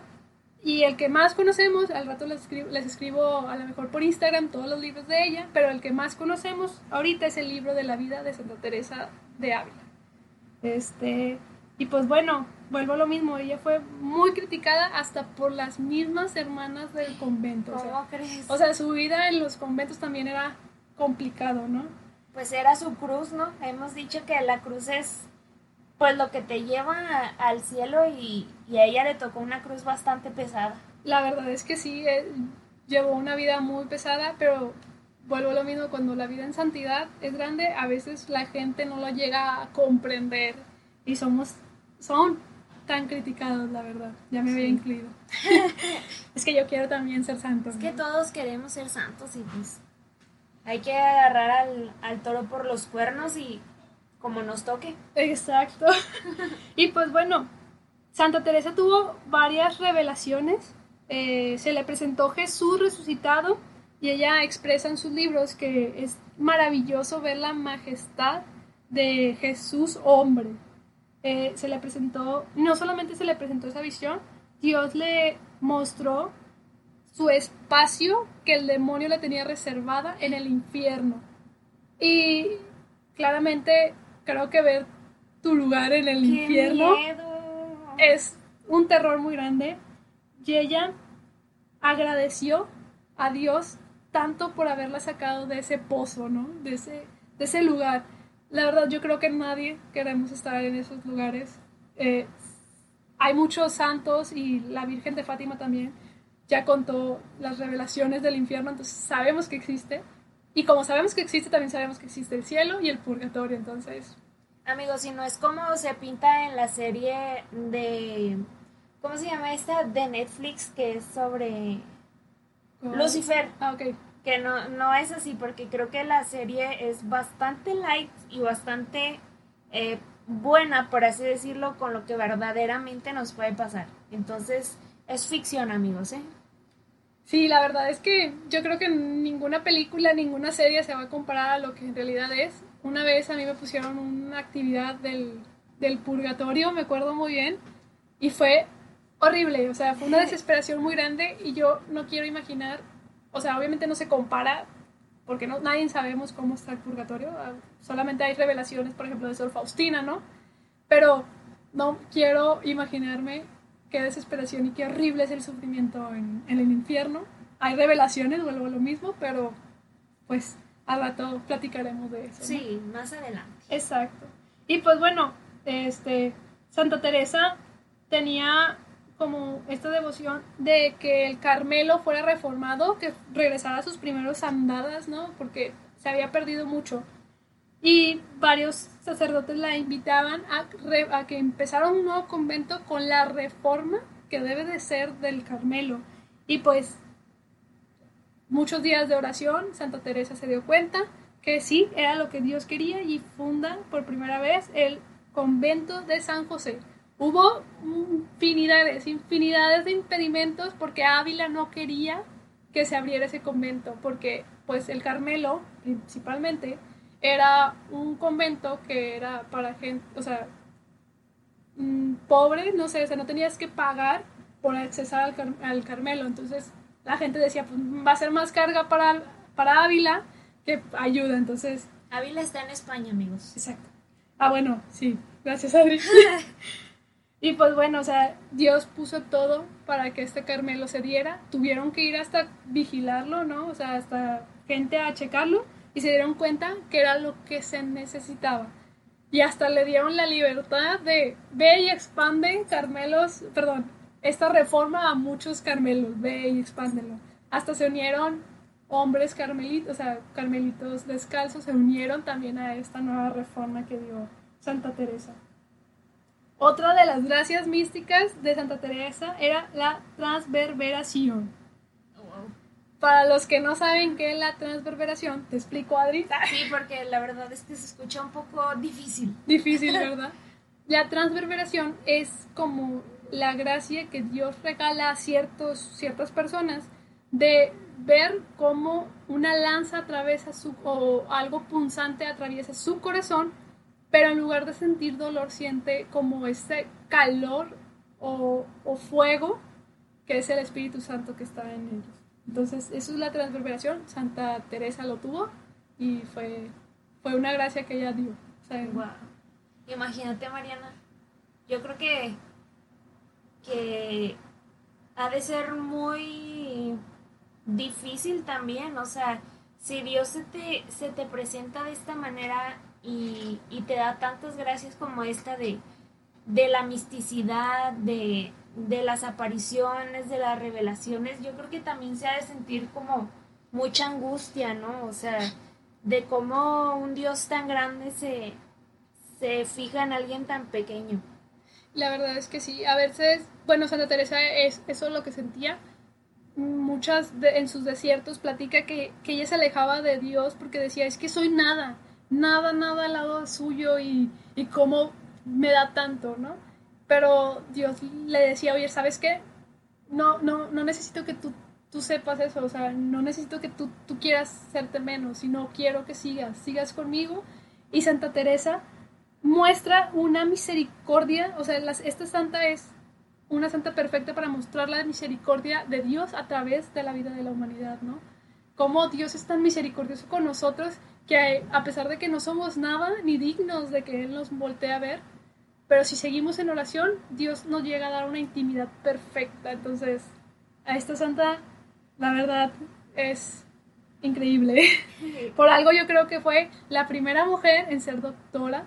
Y el que más conocemos, al rato les escribo, les escribo a lo mejor por Instagram todos los libros de ella, pero el que más conocemos ahorita es el libro de la vida de Santa Teresa de Ávila. Este, y pues bueno, vuelvo a lo mismo, ella fue muy criticada hasta por las mismas hermanas del convento. ¿Cómo o sea, crees? O sea, su vida en los conventos también era complicado, ¿no? Pues era su cruz, ¿no? Hemos dicho que la cruz es pues lo que te lleva al cielo y, y, a ella le tocó una cruz bastante pesada. La verdad es que sí, eh, llevó una vida muy pesada, pero vuelvo a lo mismo, cuando la vida en santidad es grande, a veces la gente no lo llega a comprender y somos, son tan criticados, la verdad. Ya me sí. había incluido. es que yo quiero también ser santo. Es que todos queremos ser santos y pues hay que agarrar al, al toro por los cuernos y como nos toque. Exacto. y pues bueno, Santa Teresa tuvo varias revelaciones. Eh, se le presentó Jesús resucitado y ella expresa en sus libros que es maravilloso ver la majestad de Jesús hombre. Eh, se le presentó, no solamente se le presentó esa visión, Dios le mostró su espacio que el demonio le tenía reservada en el infierno. Y claramente creo que ver tu lugar en el ¡Qué infierno miedo! es un terror muy grande. Y ella agradeció a Dios tanto por haberla sacado de ese pozo, ¿no? De ese, de ese lugar. La verdad, yo creo que nadie queremos estar en esos lugares. Eh, hay muchos santos y la Virgen de Fátima también ya contó las revelaciones del infierno, entonces sabemos que existe. Y como sabemos que existe, también sabemos que existe el cielo y el purgatorio, entonces... Amigos, si no es como se pinta en la serie de... ¿Cómo se llama esta? De Netflix, que es sobre... ¿cómo? Lucifer. Ah, ok. Que no, no es así, porque creo que la serie es bastante light y bastante eh, buena, por así decirlo, con lo que verdaderamente nos puede pasar. Entonces, es ficción, amigos, ¿eh? Sí, la verdad es que yo creo que ninguna película, ninguna serie se va a comparar a lo que en realidad es. Una vez a mí me pusieron una actividad del, del purgatorio, me acuerdo muy bien, y fue horrible, o sea, fue una desesperación muy grande y yo no quiero imaginar, o sea, obviamente no se compara, porque no, nadie sabemos cómo está el purgatorio, solamente hay revelaciones, por ejemplo, de Sor Faustina, ¿no? Pero no quiero imaginarme qué desesperación y qué horrible es el sufrimiento en, en el infierno. Hay revelaciones, vuelvo a lo mismo, pero pues al rato platicaremos de eso. ¿no? Sí, más adelante. Exacto. Y pues bueno, este, Santa Teresa tenía como esta devoción de que el Carmelo fuera reformado, que regresara a sus primeros andadas, ¿no? Porque se había perdido mucho. Y varios sacerdotes la invitaban a, que empezara un nuevo convento con la reforma que debe de ser del Carmelo. Y pues muchos días de oración, Santa Teresa se dio cuenta que sí, era lo que Dios quería y funda por primera vez el convento de San José. Hubo infinidades, infinidades de impedimentos porque Ávila no quería que se abriera ese convento, porque pues el Carmelo, principalmente, era un convento que era para gente, o sea, mm, pobre, no sé, o sea, no tenías que pagar por accesar al, Car- al Carmelo, entonces la gente decía, pues va a ser más carga para, para Ávila que ayuda, entonces Ávila está en España, amigos. Exacto. Ah, bueno, sí. Gracias, Adri. y pues bueno, o sea, Dios puso todo para que este Carmelo se diera. Tuvieron que ir hasta vigilarlo, ¿no? O sea, hasta gente a checarlo y se dieron cuenta que era lo que se necesitaba. Y hasta le dieron la libertad de ve y expande Carmelos, perdón, esta reforma a muchos Carmelos, ve y expándelo. Hasta se unieron hombres carmelitos, o sea, carmelitos descalzos se unieron también a esta nueva reforma que dio Santa Teresa. Otra de las gracias místicas de Santa Teresa era la transverberación. Para los que no saben qué es la transverberación, te explico, Adri. Sí, porque la verdad es que se escucha un poco difícil. Difícil, ¿verdad? La transverberación es como la gracia que Dios regala a ciertos, ciertas personas de ver cómo una lanza atraviesa su, o algo punzante atraviesa su corazón, pero en lugar de sentir dolor siente como ese calor o, o fuego que es el Espíritu Santo que está en ellos. Entonces, eso es la transverberación. Santa Teresa lo tuvo y fue, fue una gracia que ella dio. Wow. Imagínate, Mariana. Yo creo que, que ha de ser muy difícil también. O sea, si Dios se te, se te presenta de esta manera y, y te da tantas gracias como esta de, de la misticidad, de, de las apariciones, de las revelaciones, yo creo que también se ha de sentir como mucha angustia, ¿no? O sea, de cómo un Dios tan grande se, se fija en alguien tan pequeño. La verdad es que sí. A veces, bueno, Santa Teresa es eso es lo que sentía. Muchas de- en sus desiertos platica que, que ella se alejaba de Dios porque decía, es que soy nada, nada, nada al lado suyo y, y cómo me da tanto, ¿no? Pero Dios le decía, oye, ¿sabes qué? No, no, no necesito que tú, tú sepas eso, o sea, no necesito que tú, tú quieras serte menos, sino quiero que sigas, sigas conmigo. Y Santa Teresa muestra una misericordia, o sea, las- esta santa es una santa perfecta para mostrar la misericordia de Dios a través de la vida de la humanidad, ¿no? Cómo Dios es tan misericordioso con nosotros que a pesar de que no somos nada ni dignos de que Él nos voltee a ver, pero si seguimos en oración, Dios nos llega a dar una intimidad perfecta. Entonces, a esta santa, la verdad, es increíble. Por algo yo creo que fue la primera mujer en ser doctora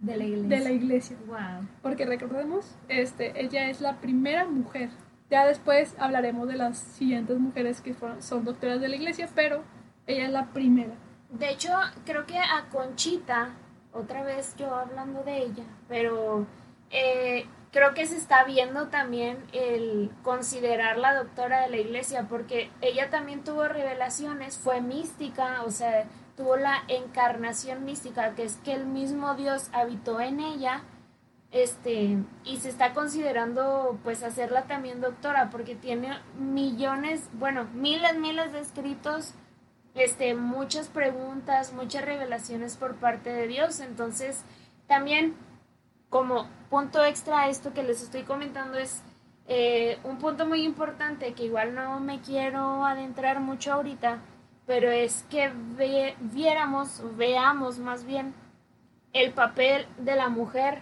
De la iglesia. de la iglesia. Wow. Porque recordemos, este, ella es la primera mujer. Ya después hablaremos de las siguientes mujeres que fueron- son doctoras de la iglesia, pero ella es la primera. De hecho, creo que a Conchita, otra vez yo hablando de ella, pero eh, creo que se está viendo también el considerarla doctora de la iglesia, porque ella también tuvo revelaciones, fue mística, o sea, tuvo la encarnación mística, que es que el mismo Dios habitó en ella, este, y se está considerando pues hacerla también doctora, porque tiene millones, bueno, miles, miles de escritos este, muchas preguntas, muchas revelaciones por parte de Dios. Entonces, también como punto extra esto que les estoy comentando es eh, un punto muy importante que igual no me quiero adentrar mucho ahorita, pero es que ve- viéramos, veamos más bien el papel de la mujer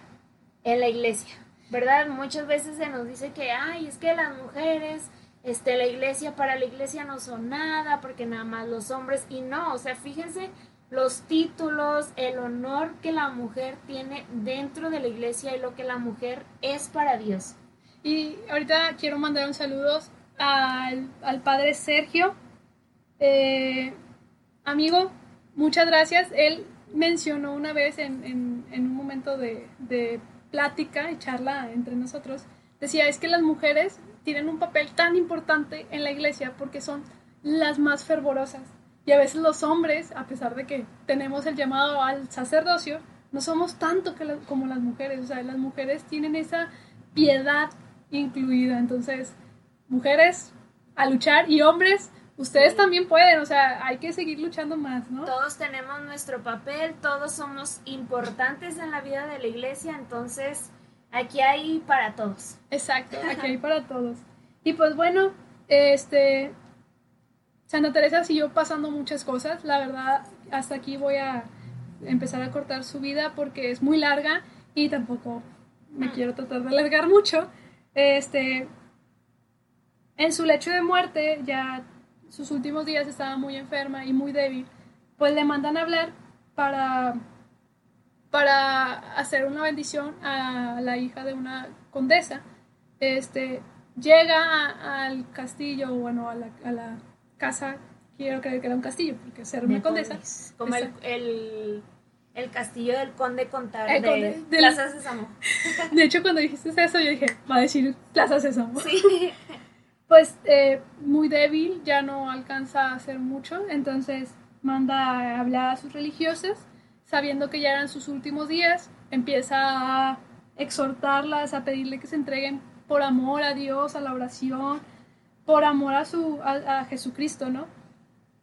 en la iglesia, ¿verdad? Muchas veces se nos dice que, ay, es que las mujeres este, la iglesia, para la iglesia no son nada, porque nada más los hombres, y no, o sea, fíjense los títulos, el honor que la mujer tiene dentro de la iglesia y lo que la mujer es para Dios. Y ahorita quiero mandar un saludo al, al padre Sergio. Eh, amigo, muchas gracias. Él mencionó una vez en, en, en un momento de, de plática y charla entre nosotros, decía, es que las mujeres tienen un papel tan importante en la iglesia porque son las más fervorosas. Y a veces los hombres, a pesar de que tenemos el llamado al sacerdocio, no somos tanto que como las mujeres. O sea, las mujeres tienen esa piedad incluida. Entonces, mujeres a luchar y hombres, ustedes también pueden. O sea, hay que seguir luchando más, ¿no? Todos tenemos nuestro papel, todos somos importantes en la vida de la iglesia. Entonces, aquí hay para todos. Exacto, aquí hay para todos. Y pues bueno, este, Santa Teresa siguió pasando muchas cosas. La verdad, hasta aquí voy a empezar a cortar su vida porque es muy larga y tampoco me quiero tratar de alargar mucho. Este, en su lecho de muerte, ya sus últimos días estaba muy enferma y muy débil, pues le mandan a hablar para, para hacer una bendición a la hija de una condesa. Este, llega al castillo, bueno, a la, a la casa, quiero creer que era un castillo, porque ser una condesa. Como el, el, el castillo del conde Contar de conde del- Plaza Sésamo. De hecho, cuando dijiste eso, yo dije, va a decir Plaza Sésamo. Sí. Pues eh, muy débil, ya no alcanza a hacer mucho, entonces manda a hablar a sus religiosas, sabiendo que ya eran sus últimos días, empieza a exhortarlas, a pedirle que se entreguen por amor a Dios, a la oración, por amor a, su, a, a Jesucristo, ¿no?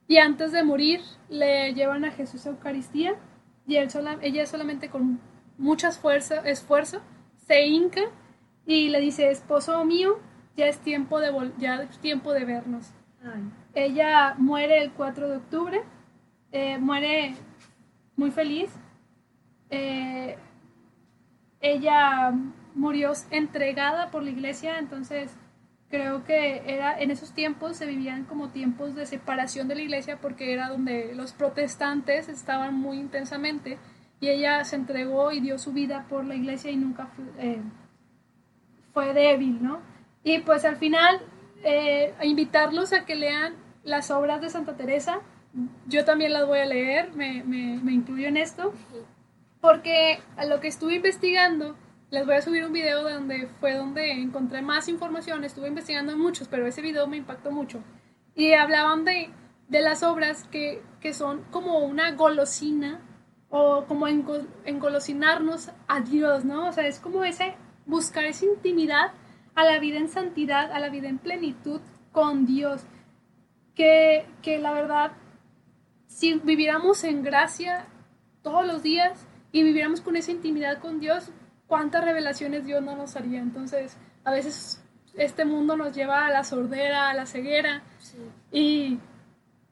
Y antes de morir le llevan a Jesús a Eucaristía y él sola- ella solamente con mucha fuerza, esfuerzo se hinca y le dice, esposo mío, ya es tiempo de, vol- ya es tiempo de vernos. Ay, Ella muere el 4 de octubre, eh, muere muy feliz. Eh, ella murió entregada por la iglesia, entonces creo que era en esos tiempos se vivían como tiempos de separación de la iglesia porque era donde los protestantes estaban muy intensamente y ella se entregó y dio su vida por la iglesia y nunca fue, eh, débil, ¿no? Y pues al final eh, invitarlos a que lean las obras de Santa Teresa. Yo también las voy a leer, me, me, me incluyo en esto, porque a lo que estuve investigando, les voy a subir un video donde fue donde encontré más información, estuve investigando muchos, pero ese video me impactó mucho. Y hablaban de, de las obras que, que son como una golosina o como engo- engolosinarnos a Dios, ¿no? O sea, es como ese buscar esa intimidad a la vida en santidad, a la vida en plenitud con Dios. Que, que la verdad, si viviéramos en gracia todos los días y viviéramos con esa intimidad con Dios, cuántas revelaciones Dios no nos haría. Entonces, a veces este mundo nos lleva a la sordera, a la ceguera sí. y,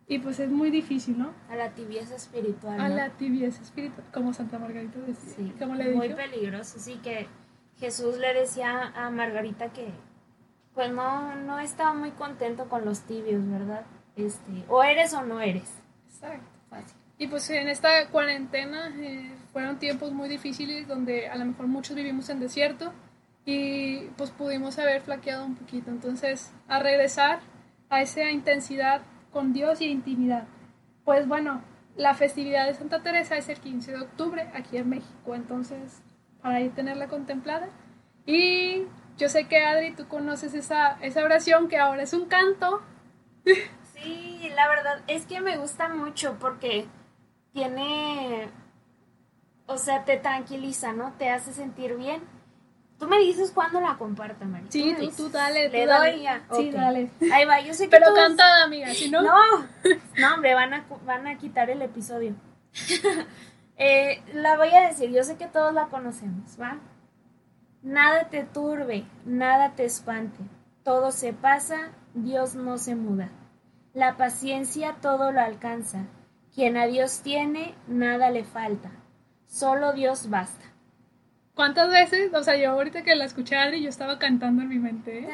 y pues es muy difícil, ¿no? A la tibieza espiritual. A ¿no? la tibieza espiritual, como Santa Margarita decía. Sí, como le muy dijo. peligroso. Sí, que Jesús le decía a Margarita que pues no, no estaba muy contento con los tibios, ¿verdad? Este, o eres o no eres. Exacto. Fácil. Y pues en esta cuarentena eh, fueron tiempos muy difíciles donde a lo mejor muchos vivimos en desierto y pues pudimos haber flaqueado un poquito. Entonces, a regresar a esa intensidad con Dios y intimidad. Pues bueno, la festividad de Santa Teresa es el 15 de octubre aquí en México, entonces para ahí tenerla contemplada. Y yo sé que Adri, tú conoces esa, esa oración que ahora es un canto. Sí, la verdad es que me gusta mucho porque tiene, o sea, te tranquiliza, ¿no? Te hace sentir bien. Tú me dices cuándo la comparto, Mari. Sí, tú, tú dale, tú Le dale. doy ya. Sí, dale. Ahí va, yo sé que Pero todos- cantada, amiga, si no... No, no, hombre, van a, van a quitar el episodio. Eh, la voy a decir, yo sé que todos la conocemos, ¿va? Nada te turbe, nada te espante, todo se pasa, Dios no se muda. La paciencia todo lo alcanza, quien a Dios tiene, nada le falta, solo Dios basta. ¿Cuántas veces? O sea, yo ahorita que la escuché Adri, yo estaba cantando en mi mente.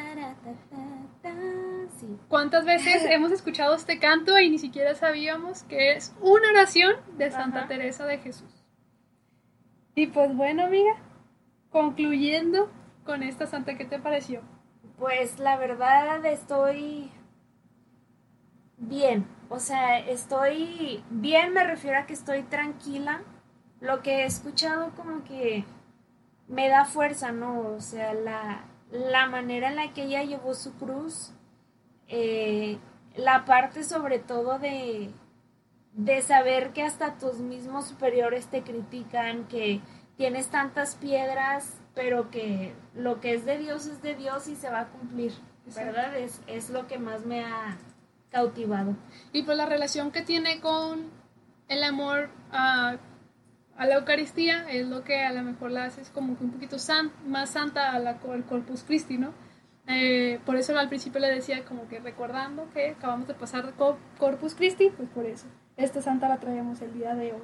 sí. ¿Cuántas veces hemos escuchado este canto y ni siquiera sabíamos que es una oración de Santa Ajá. Teresa de Jesús? Y pues bueno, amiga, concluyendo con esta santa, ¿qué te pareció? Pues la verdad estoy bien, o sea, estoy bien, me refiero a que estoy tranquila. Lo que he escuchado como que me da fuerza, ¿no? O sea, la, la manera en la que ella llevó su cruz, eh, la parte sobre todo de, de saber que hasta tus mismos superiores te critican, que tienes tantas piedras, pero que lo que es de Dios es de Dios y se va a cumplir, ¿verdad? Es, es lo que más me ha cautivado. Y pues la relación que tiene con el amor a, a la Eucaristía es lo que a lo mejor la hace como que un poquito san- más santa a al Corpus Christi, ¿no? Eh, por eso al principio le decía como que recordando que acabamos de pasar Co- Corpus Christi, pues por eso. Esta santa la traemos el día de hoy.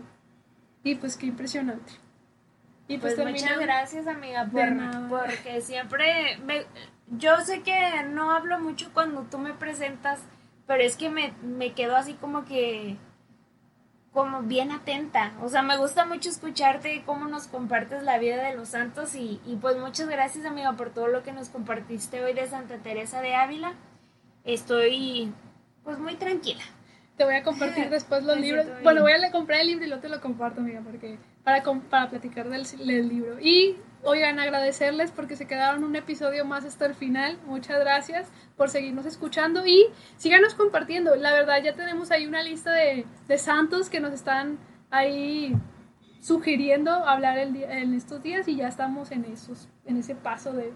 Y pues qué impresionante. Y Pues, pues, muchas gracias, amiga, por, porque siempre me, yo sé que no hablo mucho cuando tú me presentas, pero es que me, me quedo así como que como bien atenta. O sea, me gusta mucho escucharte cómo nos compartes la vida de los santos y, y pues muchas gracias, amiga, por todo lo que nos compartiste hoy de Santa Teresa de Ávila. Estoy pues muy tranquila. Te voy a compartir después los libros. Bueno, voy a comprar el libro y luego te lo comparto, amiga, porque para, com- para platicar del, del libro. Y, oigan, agradecerles porque se quedaron un episodio más hasta el final. Muchas gracias por seguirnos escuchando y síganos compartiendo. La verdad, ya tenemos ahí una lista de, de santos que nos están ahí sugiriendo hablar el día- en estos días y ya estamos en, esos, en ese paso de...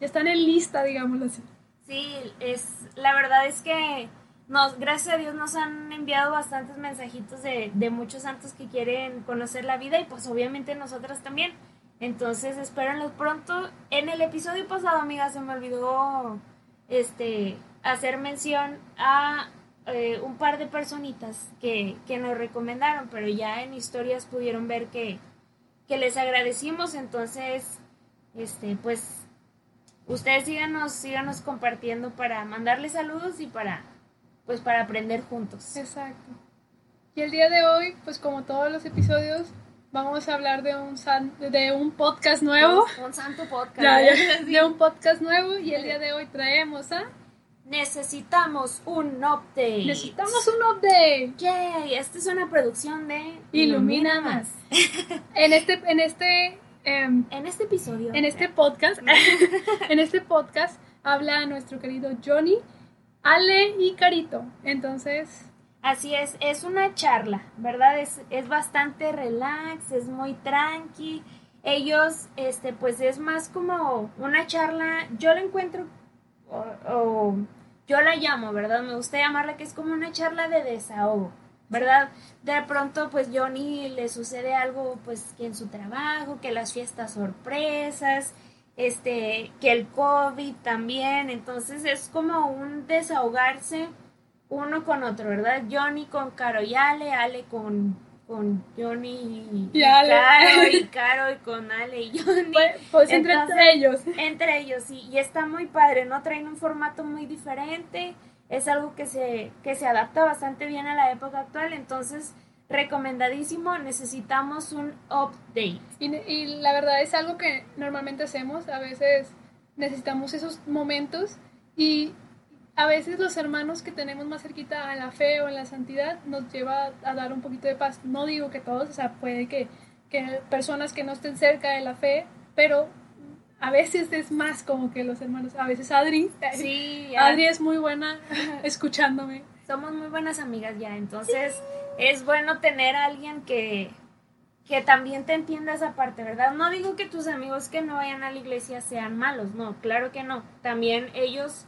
Ya están en lista, digámoslo así. Sí, es la verdad es que nos, gracias a Dios nos han enviado bastantes mensajitos de, de muchos santos que quieren conocer la vida y pues obviamente nosotras también. Entonces espérenlos pronto. En el episodio pasado, amiga, se me olvidó este hacer mención a eh, un par de personitas que, que nos recomendaron, pero ya en historias pudieron ver que, que les agradecimos, entonces este pues ustedes síganos, síganos compartiendo para mandarles saludos y para pues para aprender juntos. Exacto. Y el día de hoy, pues como todos los episodios, vamos a hablar de un san- de un podcast nuevo. Un, un santo podcast. Ya, ya, de un podcast nuevo y el día de hoy traemos a Necesitamos un update. necesitamos un update. Yay, esta es una producción de Ilumina más. En este en este em, En este episodio. en este podcast en este podcast habla nuestro querido Johnny, Ale y Carito. Entonces, Así es, es una charla, ¿verdad? Es, es bastante relax, es muy tranqui. Ellos, este, pues es más como una charla, yo la encuentro, o, o yo la llamo, ¿verdad? Me gusta llamarla que es como una charla de desahogo, ¿verdad? De pronto, pues Johnny le sucede algo, pues que en su trabajo, que las fiestas sorpresas, este, que el COVID también, entonces es como un desahogarse uno con otro, ¿verdad? Johnny con Caro y Ale, Ale con, con Johnny y, Y Ale. Caro, y Caro y con Ale y Johnny. pues, pues entre ellos. Entre ellos, sí, y está muy padre, ¿no? Traen un formato muy diferente, es algo que se, que se adapta bastante bien a la época actual, entonces, recomendadísimo, necesitamos un update. Y, y la verdad es algo que normalmente hacemos, a veces necesitamos esos momentos y a veces los hermanos que tenemos más cerquita a la fe o en la santidad nos lleva a dar un poquito de paz. No digo que todos, o sea, puede que, que personas que no estén cerca de la fe, pero a veces es más como que los hermanos, a veces Adri, Sí, Adri es muy buena escuchándome. somos muy buenas amigas ya, entonces es bueno tener a alguien que, que también te entienda esa parte, ¿verdad? No digo que tus amigos que no vayan a la iglesia sean malos, no, claro que no. También ellos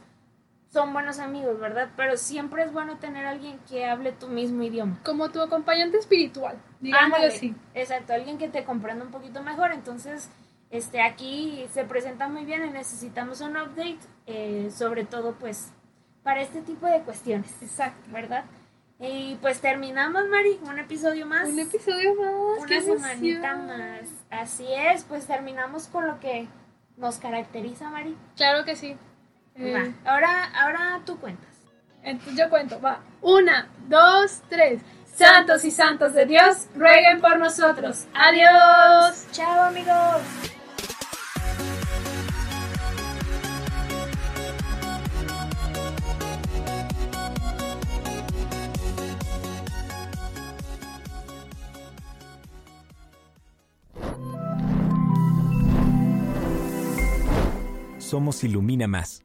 son buenos amigos, ¿verdad? Pero siempre es bueno tener a alguien que hable tu mismo idioma. Como tu acompañante espiritual, digámoslo así. Exacto, alguien que te comprenda un poquito mejor. Entonces, este, aquí se presenta muy bien y necesitamos un update, eh, sobre todo, pues, para este tipo de cuestiones. Exacto, ¿verdad? Y pues terminamos, Mari, un episodio más. Un episodio más, una semanita emoción. más. Así es, pues terminamos con lo que nos caracteriza, Mari. Claro que sí. Eh, Va, ahora, ahora tú cuentas. Entonces yo cuento, va. Una, dos, tres. Santos y santos de Dios, rueguen por nosotros. Adiós. Chao, amigos. Somos Ilumina Más.